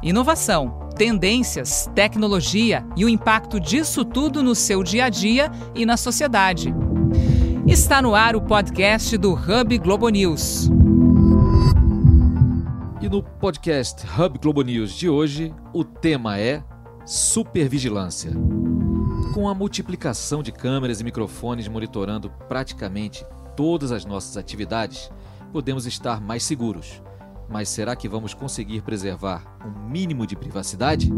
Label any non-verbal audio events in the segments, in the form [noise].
Inovação, tendências, tecnologia e o impacto disso tudo no seu dia a dia e na sociedade. Está no ar o podcast do Hub Globo News. E no podcast Hub Globo News de hoje, o tema é supervigilância. Com a multiplicação de câmeras e microfones monitorando praticamente todas as nossas atividades, podemos estar mais seguros. Mas será que vamos conseguir preservar um mínimo de privacidade?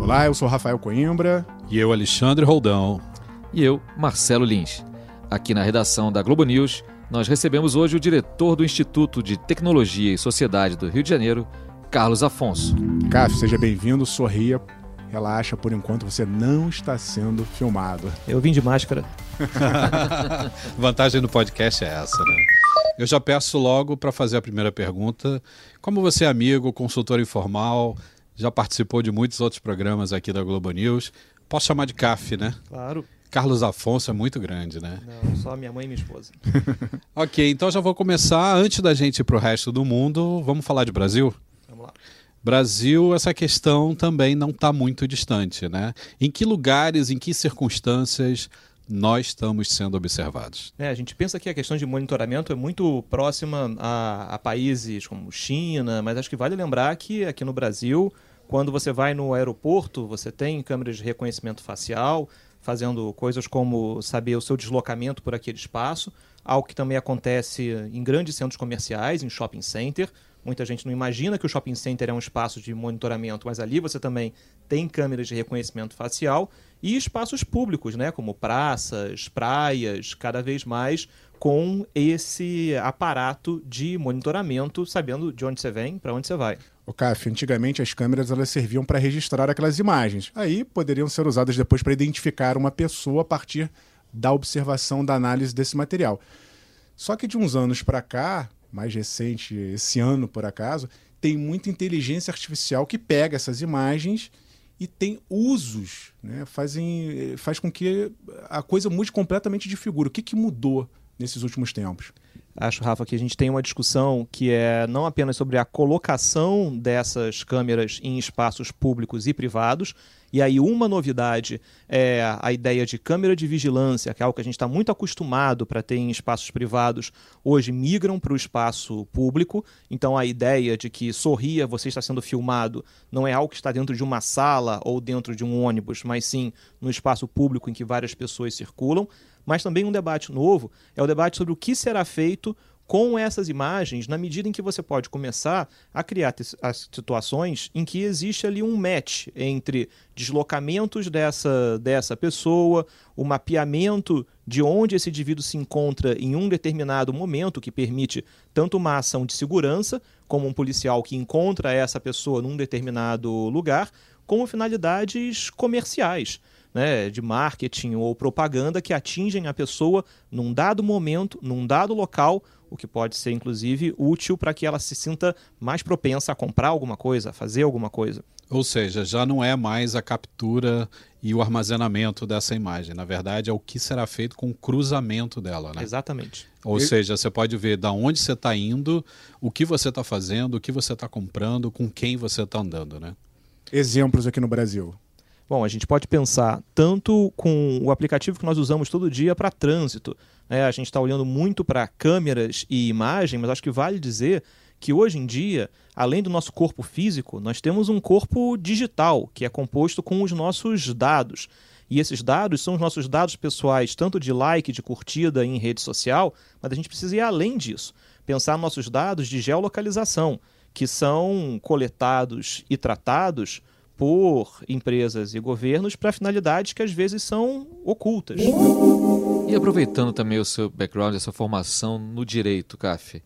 Olá, eu sou Rafael Coimbra. E eu, Alexandre Roldão. E eu, Marcelo Lins. Aqui na redação da Globo News, nós recebemos hoje o diretor do Instituto de Tecnologia e Sociedade do Rio de Janeiro, Carlos Afonso. Cássio, seja bem-vindo, sorria. Relaxa, por enquanto você não está sendo filmado. Eu vim de máscara. [laughs] Vantagem do podcast é essa, né? Eu já peço logo para fazer a primeira pergunta. Como você é amigo, consultor informal, já participou de muitos outros programas aqui da Globo News, posso chamar de CAF, né? Claro. Carlos Afonso é muito grande, né? Não, só minha mãe e minha esposa. [laughs] ok, então já vou começar. Antes da gente ir para o resto do mundo, vamos falar de Brasil? Vamos lá. Brasil, essa questão também não está muito distante, né? Em que lugares, em que circunstâncias nós estamos sendo observados. É, a gente pensa que a questão de monitoramento é muito próxima a, a, países como China, mas acho que vale lembrar que aqui no Brasil, quando você vai no aeroporto, você tem câmeras de reconhecimento facial, fazendo coisas como saber o seu deslocamento por aquele espaço, algo que também acontece em grandes centros comerciais, em shopping center. Muita gente não imagina que o shopping center é um espaço de monitoramento, mas ali você também tem câmeras de reconhecimento facial e espaços públicos, né, como praças, praias, cada vez mais com esse aparato de monitoramento, sabendo de onde você vem, para onde você vai. O CAF, antigamente as câmeras elas serviam para registrar aquelas imagens. Aí poderiam ser usadas depois para identificar uma pessoa a partir da observação da análise desse material. Só que de uns anos para cá, mais recente, esse ano por acaso, tem muita inteligência artificial que pega essas imagens e tem usos, né? Fazem, faz com que a coisa mude completamente de figura. O que, que mudou nesses últimos tempos? Acho, Rafa, que a gente tem uma discussão que é não apenas sobre a colocação dessas câmeras em espaços públicos e privados, e aí uma novidade é a ideia de câmera de vigilância, que é algo que a gente está muito acostumado para ter em espaços privados, hoje migram para o espaço público. Então a ideia de que sorria, você está sendo filmado, não é algo que está dentro de uma sala ou dentro de um ônibus, mas sim no espaço público em que várias pessoas circulam. Mas também um debate novo é o debate sobre o que será feito com essas imagens, na medida em que você pode começar a criar as situações em que existe ali um match entre deslocamentos dessa, dessa pessoa, o mapeamento de onde esse indivíduo se encontra em um determinado momento, que permite tanto uma ação de segurança, como um policial que encontra essa pessoa num determinado lugar, como finalidades comerciais né, de marketing ou propaganda que atingem a pessoa num dado momento, num dado local, o que pode ser inclusive útil para que ela se sinta mais propensa a comprar alguma coisa, a fazer alguma coisa. Ou seja, já não é mais a captura e o armazenamento dessa imagem. Na verdade, é o que será feito com o cruzamento dela, né? Exatamente. Ou seja, você pode ver da onde você está indo, o que você está fazendo, o que você está comprando, com quem você está andando, né? Exemplos aqui no Brasil. Bom, a gente pode pensar tanto com o aplicativo que nós usamos todo dia para trânsito. Né? A gente está olhando muito para câmeras e imagem, mas acho que vale dizer que hoje em dia, além do nosso corpo físico, nós temos um corpo digital, que é composto com os nossos dados. E esses dados são os nossos dados pessoais, tanto de like, de curtida em rede social, mas a gente precisa ir além disso. Pensar nossos dados de geolocalização, que são coletados e tratados por empresas e governos para finalidades que às vezes são ocultas. E aproveitando também o seu background, a sua formação no direito, CAF,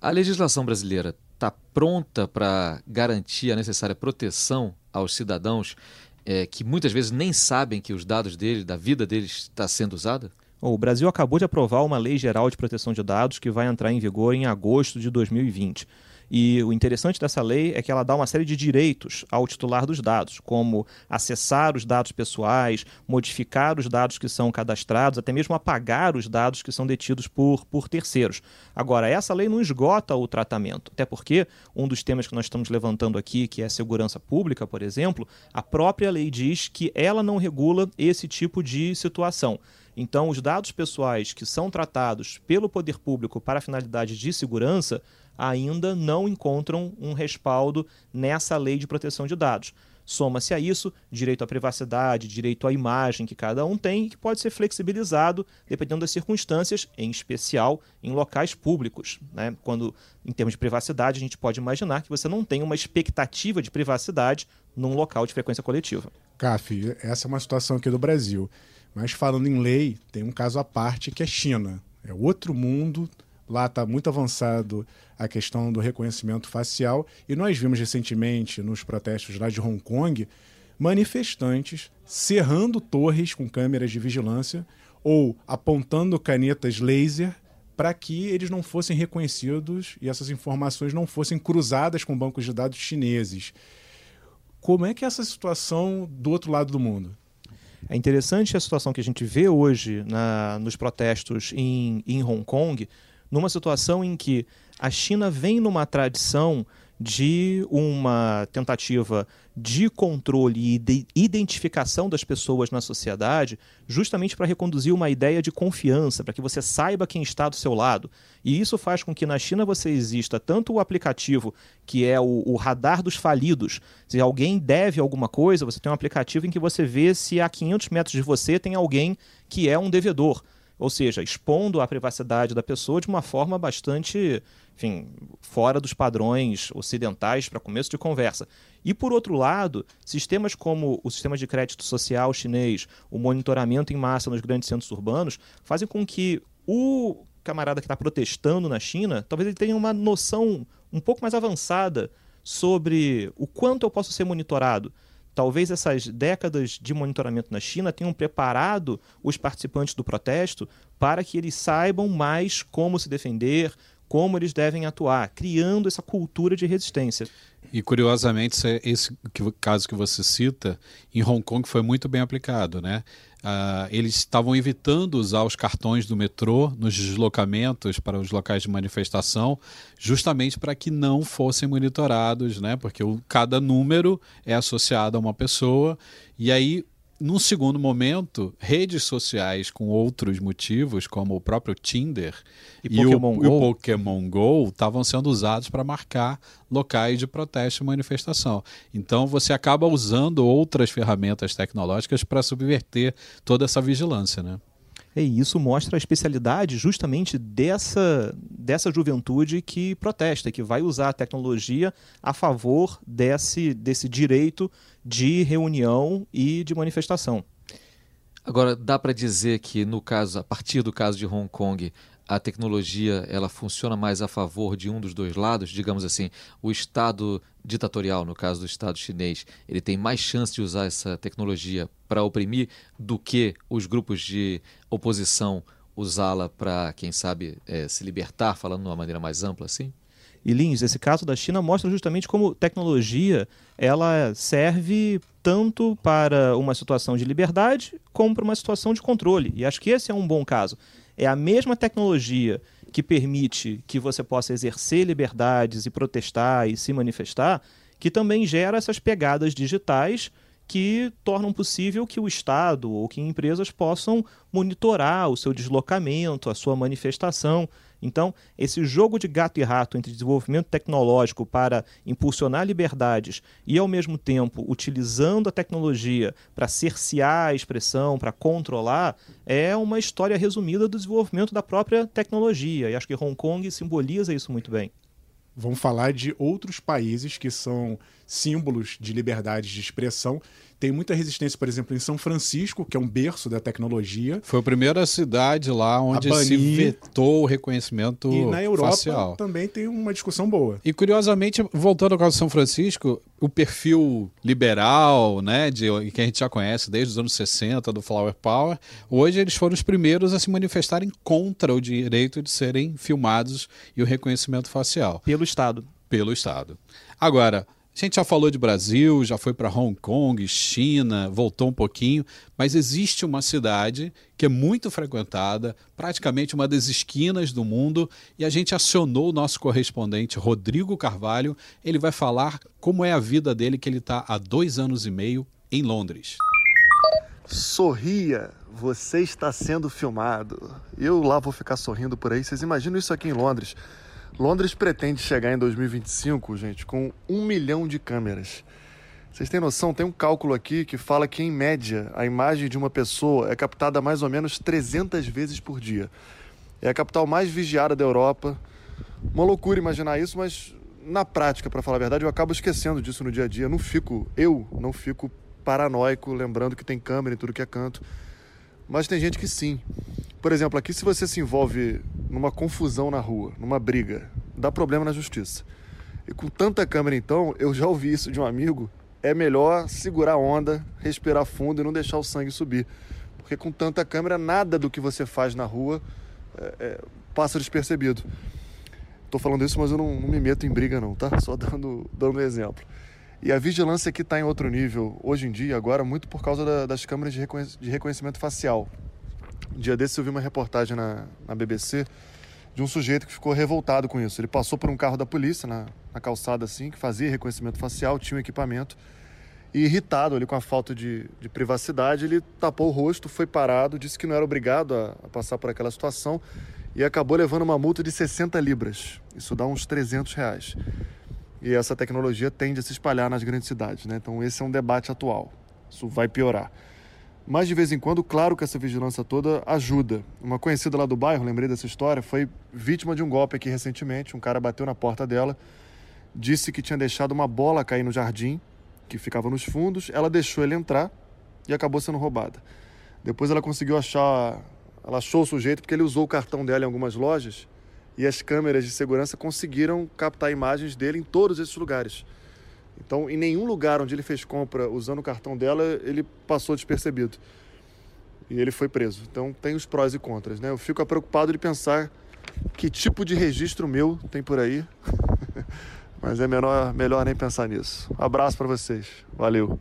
a legislação brasileira está pronta para garantir a necessária proteção aos cidadãos é, que muitas vezes nem sabem que os dados deles, da vida deles, está sendo usada? O Brasil acabou de aprovar uma lei geral de proteção de dados que vai entrar em vigor em agosto de 2020. E o interessante dessa lei é que ela dá uma série de direitos ao titular dos dados, como acessar os dados pessoais, modificar os dados que são cadastrados, até mesmo apagar os dados que são detidos por, por terceiros. Agora, essa lei não esgota o tratamento, até porque um dos temas que nós estamos levantando aqui, que é segurança pública, por exemplo, a própria lei diz que ela não regula esse tipo de situação. Então, os dados pessoais que são tratados pelo poder público para finalidade de segurança ainda não encontram um respaldo nessa lei de proteção de dados. Soma-se a isso direito à privacidade, direito à imagem que cada um tem e que pode ser flexibilizado dependendo das circunstâncias, em especial em locais públicos. Né? Quando, em termos de privacidade, a gente pode imaginar que você não tem uma expectativa de privacidade num local de frequência coletiva. CAF, essa é uma situação aqui do Brasil. Mas falando em lei, tem um caso à parte que é China. É outro mundo. Lá está muito avançado a questão do reconhecimento facial. E nós vimos recentemente, nos protestos lá de Hong Kong, manifestantes cerrando torres com câmeras de vigilância ou apontando canetas laser para que eles não fossem reconhecidos e essas informações não fossem cruzadas com bancos de dados chineses. Como é que é essa situação do outro lado do mundo? É interessante a situação que a gente vê hoje na, nos protestos em, em Hong Kong, numa situação em que a China vem numa tradição de uma tentativa de controle e de identificação das pessoas na sociedade, justamente para reconduzir uma ideia de confiança, para que você saiba quem está do seu lado. E isso faz com que na China você exista tanto o aplicativo que é o, o radar dos falidos. Se alguém deve alguma coisa, você tem um aplicativo em que você vê se a 500 metros de você tem alguém que é um devedor ou seja, expondo a privacidade da pessoa de uma forma bastante enfim, fora dos padrões ocidentais para começo de conversa. E, por outro lado, sistemas como o sistema de crédito social chinês, o monitoramento em massa nos grandes centros urbanos, fazem com que o camarada que está protestando na China, talvez ele tenha uma noção um pouco mais avançada sobre o quanto eu posso ser monitorado. Talvez essas décadas de monitoramento na China tenham preparado os participantes do protesto para que eles saibam mais como se defender, como eles devem atuar, criando essa cultura de resistência. E curiosamente, esse caso que você cita, em Hong Kong foi muito bem aplicado, né? Uh, eles estavam evitando usar os cartões do metrô nos deslocamentos para os locais de manifestação, justamente para que não fossem monitorados, né? Porque o, cada número é associado a uma pessoa e aí num segundo momento, redes sociais com outros motivos, como o próprio Tinder e, e, Pokémon, o, Go. e o Pokémon Go, estavam sendo usados para marcar locais de protesto e manifestação. Então, você acaba usando outras ferramentas tecnológicas para subverter toda essa vigilância, né? E isso mostra a especialidade justamente dessa, dessa juventude que protesta, que vai usar a tecnologia a favor desse, desse direito de reunião e de manifestação. Agora, dá para dizer que, no caso, a partir do caso de Hong Kong, a tecnologia ela funciona mais a favor de um dos dois lados, digamos assim, o Estado ditatorial, no caso do Estado chinês, ele tem mais chance de usar essa tecnologia para oprimir do que os grupos de oposição usá-la para, quem sabe, é, se libertar, falando de uma maneira mais ampla assim? E Lins, esse caso da China mostra justamente como tecnologia ela serve tanto para uma situação de liberdade como para uma situação de controle. E acho que esse é um bom caso é a mesma tecnologia que permite que você possa exercer liberdades e protestar e se manifestar, que também gera essas pegadas digitais que tornam possível que o Estado ou que empresas possam monitorar o seu deslocamento, a sua manifestação. Então, esse jogo de gato e rato entre desenvolvimento tecnológico para impulsionar liberdades e, ao mesmo tempo, utilizando a tecnologia para cercear a expressão, para controlar, é uma história resumida do desenvolvimento da própria tecnologia. E acho que Hong Kong simboliza isso muito bem. Vamos falar de outros países que são símbolos de liberdade de expressão tem muita resistência, por exemplo, em São Francisco, que é um berço da tecnologia. Foi a primeira cidade lá onde se vetou o reconhecimento facial. E na Europa facial. também tem uma discussão boa. E curiosamente, voltando ao caso de São Francisco, o perfil liberal, né, de, que a gente já conhece desde os anos 60, do Flower Power, hoje eles foram os primeiros a se manifestarem contra o direito de serem filmados e o reconhecimento facial. Pelo Estado pelo Estado. Agora, a gente já falou de Brasil, já foi para Hong Kong, China, voltou um pouquinho, mas existe uma cidade que é muito frequentada, praticamente uma das esquinas do mundo, e a gente acionou o nosso correspondente Rodrigo Carvalho. Ele vai falar como é a vida dele, que ele está há dois anos e meio em Londres. Sorria, você está sendo filmado. Eu lá vou ficar sorrindo por aí. Vocês imaginam isso aqui em Londres? Londres pretende chegar em 2025, gente, com um milhão de câmeras. Vocês têm noção? Tem um cálculo aqui que fala que, em média, a imagem de uma pessoa é captada mais ou menos 300 vezes por dia. É a capital mais vigiada da Europa. Uma loucura imaginar isso, mas na prática, para falar a verdade, eu acabo esquecendo disso no dia a dia. Não fico, eu não fico paranoico, lembrando que tem câmera em tudo que é canto. Mas tem gente que sim. Por exemplo, aqui se você se envolve numa confusão na rua, numa briga, dá problema na justiça. E com tanta câmera então, eu já ouvi isso de um amigo, é melhor segurar a onda, respirar fundo e não deixar o sangue subir. Porque com tanta câmera, nada do que você faz na rua é, é, passa despercebido. Estou falando isso, mas eu não, não, me meto em briga não, tá? Só dando, dando exemplo. E a vigilância aqui está em outro nível, hoje em dia, agora, muito por causa da, das câmeras de, de reconhecimento facial. Um dia desses eu vi uma reportagem na, na BBC de um sujeito que ficou revoltado com isso. Ele passou por um carro da polícia na, na calçada assim, que fazia reconhecimento facial, tinha um equipamento. E irritado ali com a falta de, de privacidade, ele tapou o rosto, foi parado, disse que não era obrigado a, a passar por aquela situação e acabou levando uma multa de 60 libras. Isso dá uns 300 reais. E essa tecnologia tende a se espalhar nas grandes cidades, né? Então esse é um debate atual. Isso vai piorar. Mas de vez em quando, claro que essa vigilância toda ajuda. Uma conhecida lá do bairro, lembrei dessa história, foi vítima de um golpe aqui recentemente. Um cara bateu na porta dela, disse que tinha deixado uma bola cair no jardim, que ficava nos fundos. Ela deixou ele entrar e acabou sendo roubada. Depois ela conseguiu achar, ela achou o sujeito porque ele usou o cartão dela em algumas lojas e as câmeras de segurança conseguiram captar imagens dele em todos esses lugares. Então, em nenhum lugar onde ele fez compra usando o cartão dela, ele passou despercebido. E ele foi preso. Então, tem os prós e contras, né? Eu fico preocupado de pensar que tipo de registro meu tem por aí. [laughs] Mas é melhor, melhor nem pensar nisso. Um abraço para vocês. Valeu.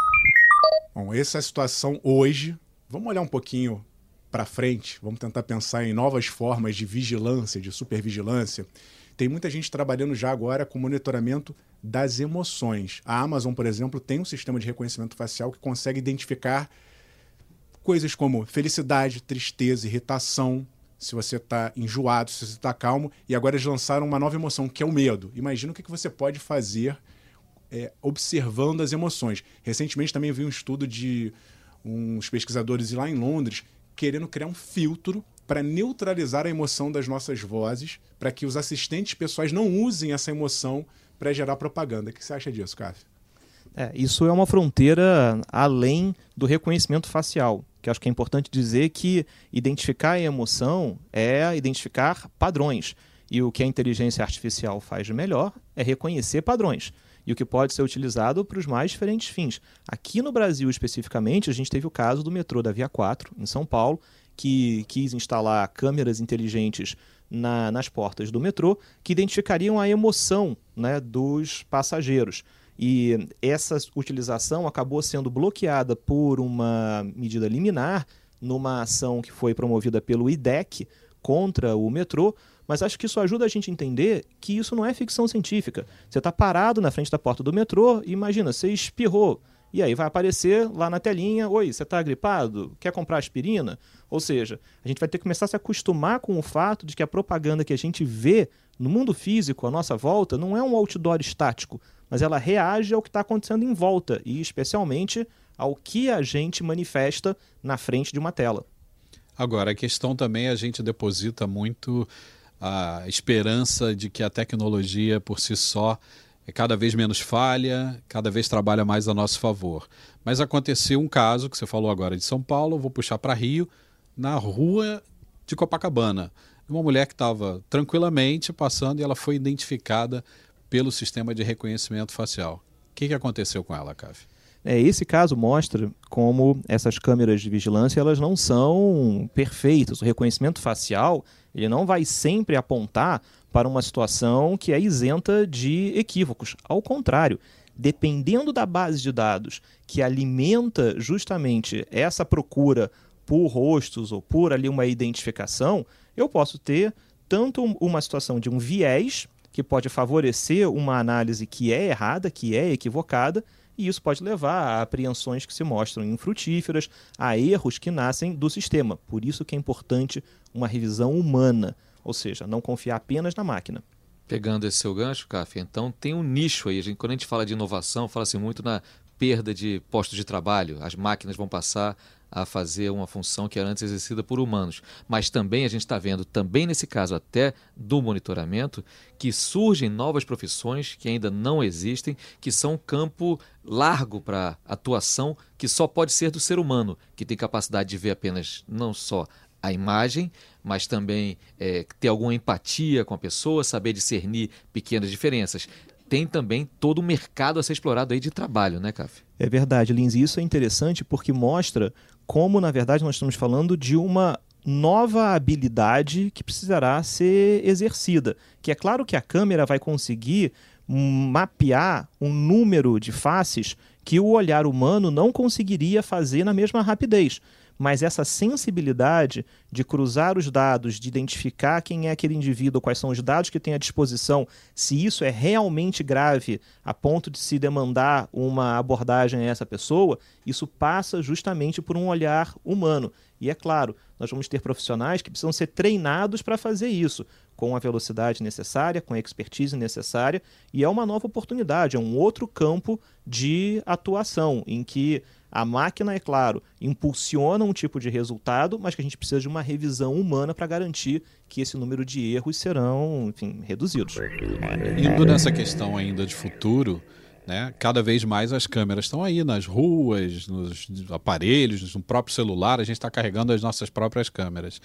Bom, essa é a situação hoje. Vamos olhar um pouquinho para frente. Vamos tentar pensar em novas formas de vigilância, de supervigilância. Tem muita gente trabalhando já agora com monitoramento das emoções. A Amazon, por exemplo, tem um sistema de reconhecimento facial que consegue identificar coisas como felicidade, tristeza, irritação, se você está enjoado, se você está calmo. E agora eles lançaram uma nova emoção, que é o medo. Imagina o que você pode fazer é, observando as emoções. Recentemente também vi um estudo de uns pesquisadores lá em Londres querendo criar um filtro para neutralizar a emoção das nossas vozes, para que os assistentes pessoais não usem essa emoção para gerar propaganda. O que você acha disso, Caf? É, isso é uma fronteira além do reconhecimento facial, que acho que é importante dizer que identificar a emoção é identificar padrões. E o que a inteligência artificial faz de melhor é reconhecer padrões. E o que pode ser utilizado para os mais diferentes fins. Aqui no Brasil, especificamente, a gente teve o caso do metrô da Via 4, em São Paulo, que quis instalar câmeras inteligentes na, nas portas do metrô que identificariam a emoção né, dos passageiros. E essa utilização acabou sendo bloqueada por uma medida liminar numa ação que foi promovida pelo IDEC contra o metrô, mas acho que isso ajuda a gente a entender que isso não é ficção científica. Você está parado na frente da porta do metrô e imagina, você espirrou. E aí vai aparecer lá na telinha: Oi, você está gripado? Quer comprar aspirina? Ou seja, a gente vai ter que começar a se acostumar com o fato de que a propaganda que a gente vê no mundo físico à nossa volta não é um outdoor estático, mas ela reage ao que está acontecendo em volta e, especialmente, ao que a gente manifesta na frente de uma tela. Agora, a questão também é a gente deposita muito a esperança de que a tecnologia por si só cada vez menos falha, cada vez trabalha mais a nosso favor. Mas aconteceu um caso que você falou agora de São Paulo, vou puxar para Rio, na rua de Copacabana. Uma mulher que estava tranquilamente passando e ela foi identificada pelo sistema de reconhecimento facial. O que, que aconteceu com ela, Cave? É, esse caso mostra como essas câmeras de vigilância elas não são perfeitas. O reconhecimento facial ele não vai sempre apontar para uma situação que é isenta de equívocos. Ao contrário, dependendo da base de dados que alimenta justamente essa procura por rostos ou por ali uma identificação, eu posso ter tanto uma situação de um viés que pode favorecer uma análise que é errada, que é equivocada, e isso pode levar a apreensões que se mostram infrutíferas, a erros que nascem do sistema. Por isso que é importante uma revisão humana, ou seja, não confiar apenas na máquina. Pegando esse seu gancho, Café, então tem um nicho aí. A gente, quando a gente fala de inovação, fala-se muito na perda de postos de trabalho. As máquinas vão passar a fazer uma função que era antes exercida por humanos. Mas também a gente está vendo, também nesse caso até do monitoramento, que surgem novas profissões que ainda não existem, que são um campo largo para atuação que só pode ser do ser humano, que tem capacidade de ver apenas não só a imagem, mas também é, ter alguma empatia com a pessoa, saber discernir pequenas diferenças tem também todo o mercado a ser explorado aí de trabalho, né, Caf? É verdade, Lins. Isso é interessante porque mostra como, na verdade, nós estamos falando de uma nova habilidade que precisará ser exercida. Que é claro que a câmera vai conseguir mapear um número de faces que o olhar humano não conseguiria fazer na mesma rapidez mas essa sensibilidade de cruzar os dados, de identificar quem é aquele indivíduo, quais são os dados que tem à disposição, se isso é realmente grave a ponto de se demandar uma abordagem a essa pessoa, isso passa justamente por um olhar humano. E é claro, nós vamos ter profissionais que precisam ser treinados para fazer isso, com a velocidade necessária, com a expertise necessária, e é uma nova oportunidade, é um outro campo de atuação em que a máquina, é claro, impulsiona um tipo de resultado, mas que a gente precisa de uma revisão humana para garantir que esse número de erros serão, enfim, reduzidos. Indo nessa questão ainda de futuro, né, cada vez mais as câmeras estão aí nas ruas, nos aparelhos, no próprio celular, a gente está carregando as nossas próprias câmeras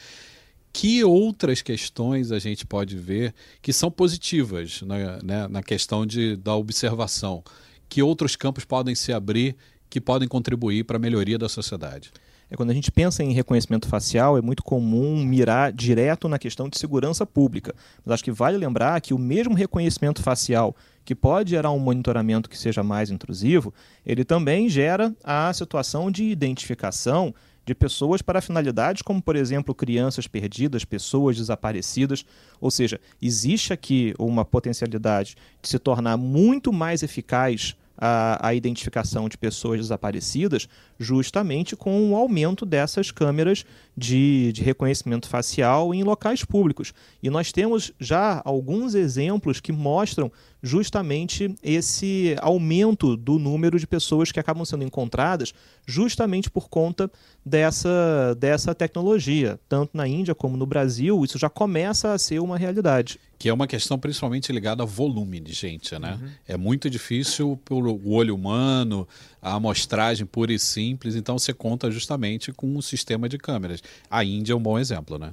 que outras questões a gente pode ver que são positivas né, né, na questão de, da observação? Que outros campos podem se abrir que podem contribuir para a melhoria da sociedade. É quando a gente pensa em reconhecimento facial, é muito comum mirar direto na questão de segurança pública. Mas acho que vale lembrar que o mesmo reconhecimento facial que pode gerar um monitoramento que seja mais intrusivo, ele também gera a situação de identificação de pessoas para finalidades como, por exemplo, crianças perdidas, pessoas desaparecidas. Ou seja, existe aqui uma potencialidade de se tornar muito mais eficaz a, a, identificação de pessoas desaparecidas justamente com o aumento dessas câmeras de, de reconhecimento facial em locais públicos. E nós temos já alguns exemplos que mostram justamente esse aumento do número de pessoas que acabam sendo encontradas justamente por conta dessa, dessa tecnologia. Tanto na Índia como no Brasil, isso já começa a ser uma realidade. Que é uma questão principalmente ligada ao volume de gente, né? Uhum. É muito difícil pelo olho humano, a amostragem pura e simples, então você conta justamente com um sistema de câmeras. A Índia é um bom exemplo, né?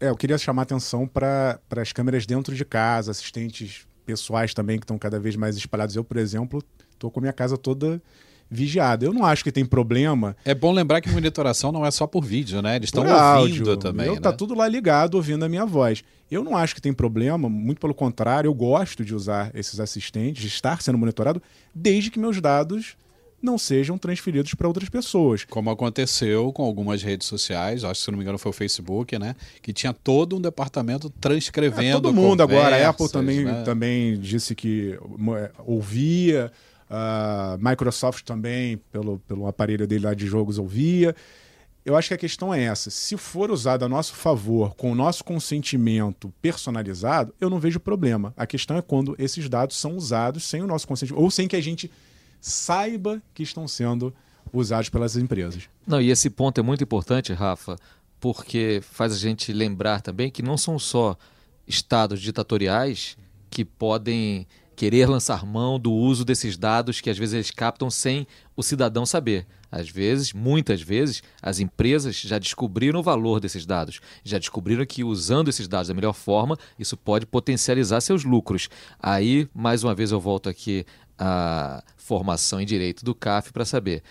É, eu queria chamar atenção para as câmeras dentro de casa, assistentes pessoais também que estão cada vez mais espalhados. Eu, por exemplo, estou com a minha casa toda vigiada. Eu não acho que tem problema. É bom lembrar que monitoração não é só por vídeo, né? Eles estão ouvindo áudio. também. Eu, né? Tá tudo lá ligado, ouvindo a minha voz. Eu não acho que tem problema, muito pelo contrário, eu gosto de usar esses assistentes, de estar sendo monitorado, desde que meus dados não sejam transferidos para outras pessoas. Como aconteceu com algumas redes sociais, acho que se não me engano foi o Facebook, né? Que tinha todo um departamento transcrevendo. É, todo mundo agora. A Apple também, né? também disse que é, ouvia. A Microsoft também, pelo, pelo aparelho dele lá de jogos, ouvia. Eu acho que a questão é essa. Se for usado a nosso favor, com o nosso consentimento personalizado, eu não vejo problema. A questão é quando esses dados são usados sem o nosso consentimento, ou sem que a gente saiba que estão sendo usados pelas empresas. Não, e esse ponto é muito importante, Rafa, porque faz a gente lembrar também que não são só estados ditatoriais que podem querer lançar mão do uso desses dados que às vezes eles captam sem o cidadão saber. Às vezes, muitas vezes, as empresas já descobriram o valor desses dados, já descobriram que usando esses dados da melhor forma, isso pode potencializar seus lucros. Aí, mais uma vez, eu volto aqui à formação em direito do CAF para saber: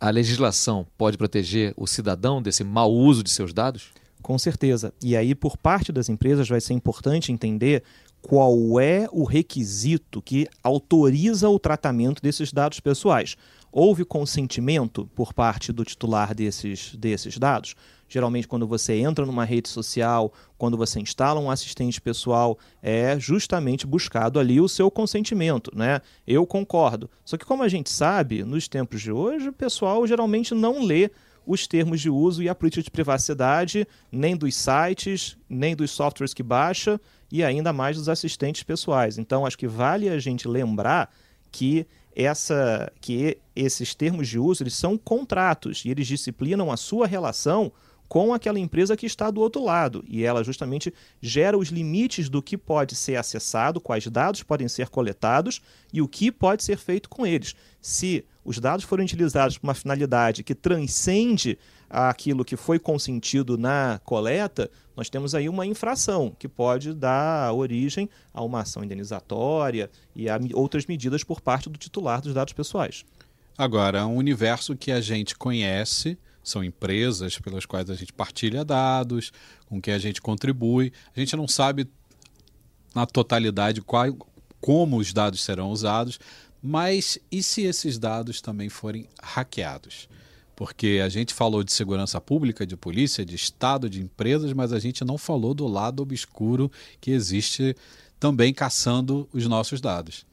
a legislação pode proteger o cidadão desse mau uso de seus dados? Com certeza. E aí, por parte das empresas, vai ser importante entender qual é o requisito que autoriza o tratamento desses dados pessoais. Houve consentimento por parte do titular desses, desses dados? Geralmente, quando você entra numa rede social, quando você instala um assistente pessoal, é justamente buscado ali o seu consentimento, né? Eu concordo. Só que, como a gente sabe, nos tempos de hoje, o pessoal geralmente não lê os termos de uso e a política de privacidade, nem dos sites, nem dos softwares que baixa e ainda mais dos assistentes pessoais. Então, acho que vale a gente lembrar que essa que esses termos de uso eles são contratos e eles disciplinam a sua relação com aquela empresa que está do outro lado. E ela justamente gera os limites do que pode ser acessado, quais dados podem ser coletados e o que pode ser feito com eles. Se os dados forem utilizados para uma finalidade que transcende aquilo que foi consentido na coleta, nós temos aí uma infração que pode dar origem a uma ação indenizatória e a outras medidas por parte do titular dos dados pessoais. Agora, um universo que a gente conhece são empresas pelas quais a gente partilha dados, com que a gente contribui. A gente não sabe na totalidade qual, como os dados serão usados, mas e se esses dados também forem hackeados? Porque a gente falou de segurança pública, de polícia, de Estado, de empresas, mas a gente não falou do lado obscuro que existe também caçando os nossos dados.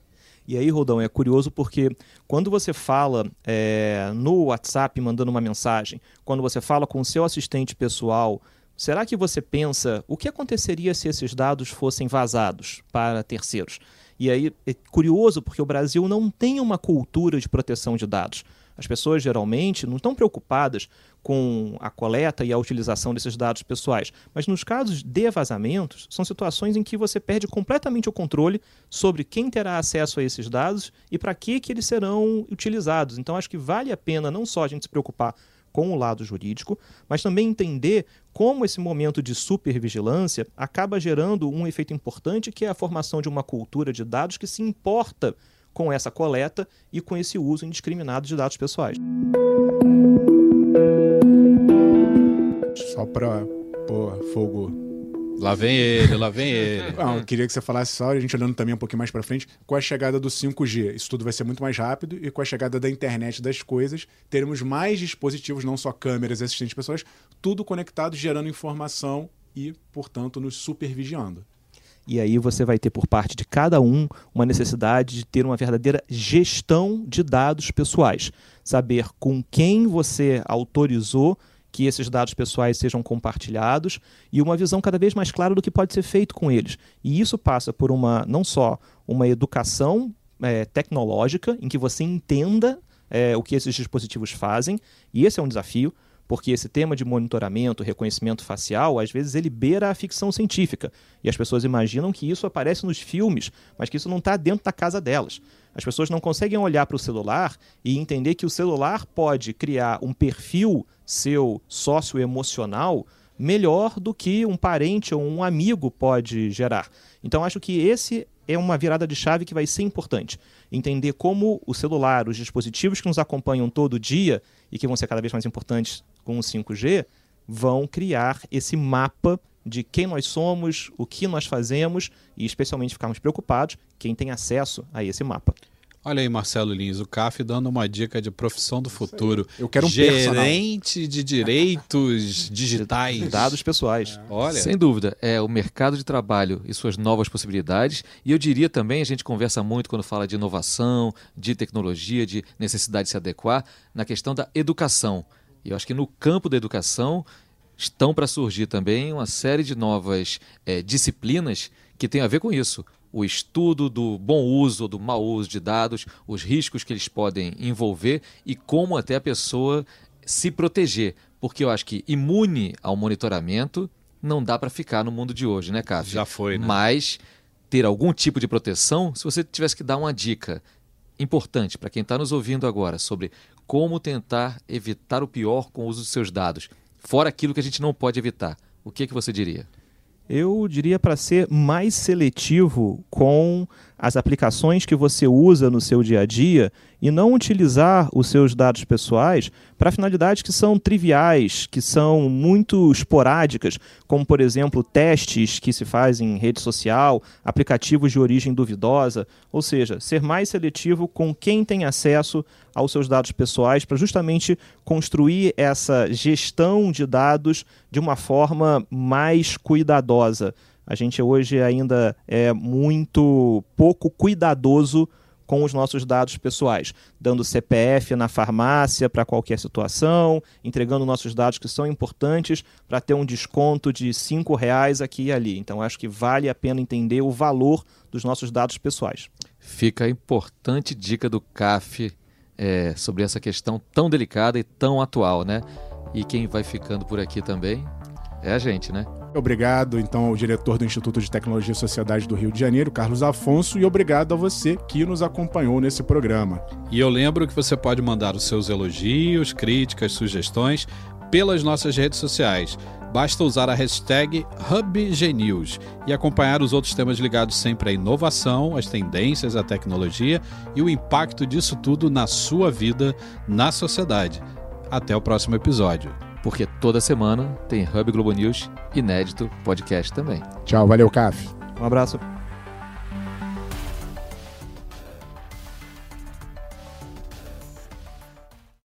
E aí, Rodão, é curioso porque quando você fala é, no WhatsApp mandando uma mensagem, quando você fala com o seu assistente pessoal, será que você pensa o que aconteceria se esses dados fossem vazados para terceiros? E aí é curioso porque o Brasil não tem uma cultura de proteção de dados. As pessoas geralmente não estão preocupadas com a coleta e a utilização desses dados pessoais, mas nos casos de vazamentos, são situações em que você perde completamente o controle sobre quem terá acesso a esses dados e para que, que eles serão utilizados. Então, acho que vale a pena não só a gente se preocupar com o lado jurídico, mas também entender como esse momento de supervigilância acaba gerando um efeito importante que é a formação de uma cultura de dados que se importa com essa coleta e com esse uso indiscriminado de dados pessoais. Só para pôr fogo Lá vem ele, lá vem ele. [laughs] Não, eu queria que você falasse só, a gente olhando também um pouquinho mais para frente, com a chegada do 5G, isso tudo vai ser muito mais rápido e com a chegada da internet das coisas, teremos mais dispositivos, não só câmeras e assistentes pessoais, tudo conectado, gerando informação e, portanto, nos supervigiando. E aí você vai ter por parte de cada um uma necessidade de ter uma verdadeira gestão de dados pessoais. Saber com quem você autorizou que esses dados pessoais sejam compartilhados e uma visão cada vez mais clara do que pode ser feito com eles. E isso passa por uma não só uma educação é, tecnológica em que você entenda é, o que esses dispositivos fazem, e esse é um desafio, porque esse tema de monitoramento, reconhecimento facial, às vezes ele beira a ficção científica. E as pessoas imaginam que isso aparece nos filmes, mas que isso não está dentro da casa delas. As pessoas não conseguem olhar para o celular e entender que o celular pode criar um perfil seu socioemocional melhor do que um parente ou um amigo pode gerar. Então acho que esse é uma virada de chave que vai ser importante. Entender como o celular, os dispositivos que nos acompanham todo dia e que vão ser cada vez mais importantes com o 5G, vão criar esse mapa de quem nós somos, o que nós fazemos e especialmente ficarmos preocupados quem tem acesso a esse mapa. Olha aí, Marcelo Lins, o CAF dando uma dica de profissão do futuro. Eu quero um Gerente personal. de direitos [laughs] digitais. Dados pessoais. É. Olha. Sem dúvida, é o mercado de trabalho e suas novas possibilidades. E eu diria também, a gente conversa muito quando fala de inovação, de tecnologia, de necessidade de se adequar, na questão da educação. E eu acho que no campo da educação estão para surgir também uma série de novas é, disciplinas que têm a ver com isso o estudo do bom uso ou do mau uso de dados, os riscos que eles podem envolver e como até a pessoa se proteger. Porque eu acho que imune ao monitoramento não dá para ficar no mundo de hoje, né, Cássio? Já foi, né? Mas ter algum tipo de proteção, se você tivesse que dar uma dica importante para quem está nos ouvindo agora sobre como tentar evitar o pior com o uso dos seus dados, fora aquilo que a gente não pode evitar, o que, que você diria? Eu diria para ser mais seletivo com as aplicações que você usa no seu dia a dia e não utilizar os seus dados pessoais para finalidades que são triviais, que são muito esporádicas, como, por exemplo, testes que se fazem em rede social, aplicativos de origem duvidosa, ou seja, ser mais seletivo com quem tem acesso aos seus dados pessoais para justamente construir essa gestão de dados de uma forma mais cuidadosa. A gente hoje ainda é muito pouco cuidadoso com os nossos dados pessoais, dando CPF na farmácia para qualquer situação, entregando nossos dados que são importantes para ter um desconto de cinco reais aqui e ali. Então acho que vale a pena entender o valor dos nossos dados pessoais. Fica a importante dica do CAF é, sobre essa questão tão delicada e tão atual, né? E quem vai ficando por aqui também é a gente, né? Obrigado, então, ao diretor do Instituto de Tecnologia e Sociedade do Rio de Janeiro, Carlos Afonso, e obrigado a você que nos acompanhou nesse programa. E eu lembro que você pode mandar os seus elogios, críticas, sugestões pelas nossas redes sociais. Basta usar a hashtag HubGNews e acompanhar os outros temas ligados sempre à inovação, às tendências, à tecnologia e o impacto disso tudo na sua vida, na sociedade. Até o próximo episódio porque toda semana tem Hub Globo News inédito podcast também. Tchau, valeu, CAF. Um abraço.